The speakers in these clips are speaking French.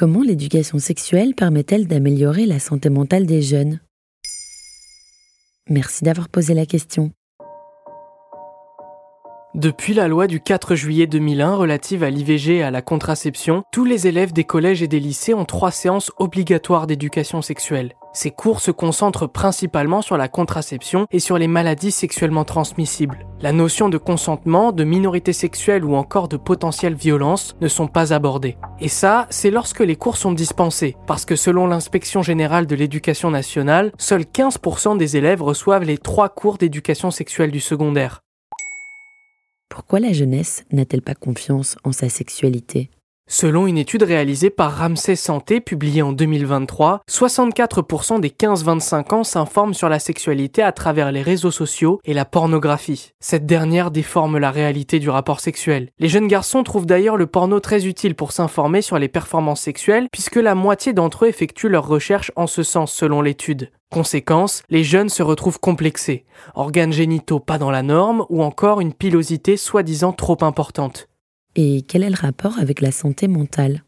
Comment l'éducation sexuelle permet-elle d'améliorer la santé mentale des jeunes? Merci d'avoir posé la question. Depuis la loi du 4 juillet 2001 relative à l'IVG et à la contraception, tous les élèves des collèges et des lycées ont trois séances obligatoires d'éducation sexuelle. Ces cours se concentrent principalement sur la contraception et sur les maladies sexuellement transmissibles. La notion de consentement, de minorité sexuelle ou encore de potentielle violence ne sont pas abordées. Et ça, c'est lorsque les cours sont dispensés, parce que selon l'inspection générale de l'éducation nationale, seuls 15% des élèves reçoivent les trois cours d'éducation sexuelle du secondaire. Pourquoi la jeunesse n'a-t-elle pas confiance en sa sexualité? Selon une étude réalisée par Ramsey Santé publiée en 2023, 64% des 15-25 ans s'informent sur la sexualité à travers les réseaux sociaux et la pornographie. Cette dernière déforme la réalité du rapport sexuel. Les jeunes garçons trouvent d'ailleurs le porno très utile pour s'informer sur les performances sexuelles puisque la moitié d'entre eux effectuent leurs recherches en ce sens selon l'étude. Conséquence, les jeunes se retrouvent complexés, organes génitaux pas dans la norme ou encore une pilosité soi-disant trop importante. Et quel est le rapport avec la santé mentale?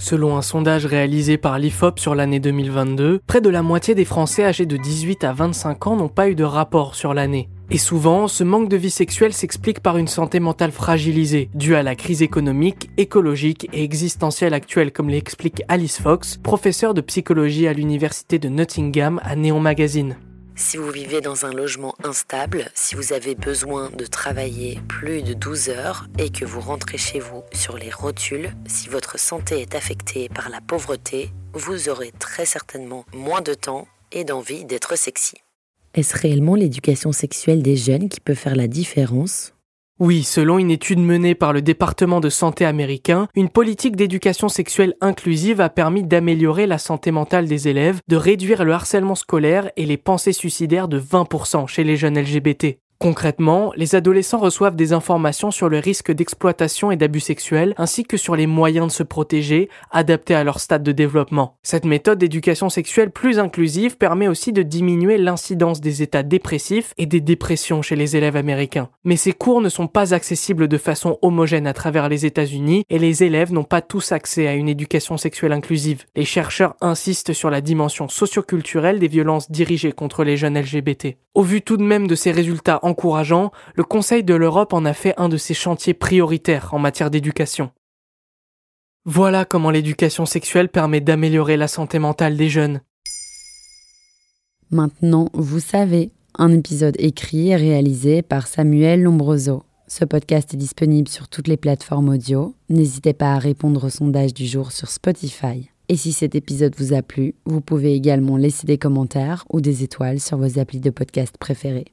Selon un sondage réalisé par l'IFOP sur l'année 2022, près de la moitié des Français âgés de 18 à 25 ans n'ont pas eu de rapport sur l'année. Et souvent, ce manque de vie sexuelle s'explique par une santé mentale fragilisée, due à la crise économique, écologique et existentielle actuelle, comme l'explique Alice Fox, professeure de psychologie à l'université de Nottingham à Néon Magazine. Si vous vivez dans un logement instable, si vous avez besoin de travailler plus de 12 heures et que vous rentrez chez vous sur les rotules, si votre santé est affectée par la pauvreté, vous aurez très certainement moins de temps et d'envie d'être sexy. Est-ce réellement l'éducation sexuelle des jeunes qui peut faire la différence? Oui, selon une étude menée par le département de santé américain, une politique d'éducation sexuelle inclusive a permis d'améliorer la santé mentale des élèves, de réduire le harcèlement scolaire et les pensées suicidaires de 20% chez les jeunes LGBT. Concrètement, les adolescents reçoivent des informations sur le risque d'exploitation et d'abus sexuels, ainsi que sur les moyens de se protéger, adaptés à leur stade de développement. Cette méthode d'éducation sexuelle plus inclusive permet aussi de diminuer l'incidence des états dépressifs et des dépressions chez les élèves américains. Mais ces cours ne sont pas accessibles de façon homogène à travers les États-Unis et les élèves n'ont pas tous accès à une éducation sexuelle inclusive. Les chercheurs insistent sur la dimension socioculturelle des violences dirigées contre les jeunes LGBT. Au vu tout de même de ces résultats encourageant, le Conseil de l'Europe en a fait un de ses chantiers prioritaires en matière d'éducation. Voilà comment l'éducation sexuelle permet d'améliorer la santé mentale des jeunes. Maintenant, vous savez, un épisode écrit et réalisé par Samuel Lombroso. Ce podcast est disponible sur toutes les plateformes audio. N'hésitez pas à répondre au sondage du jour sur Spotify. Et si cet épisode vous a plu, vous pouvez également laisser des commentaires ou des étoiles sur vos applis de podcast préférés.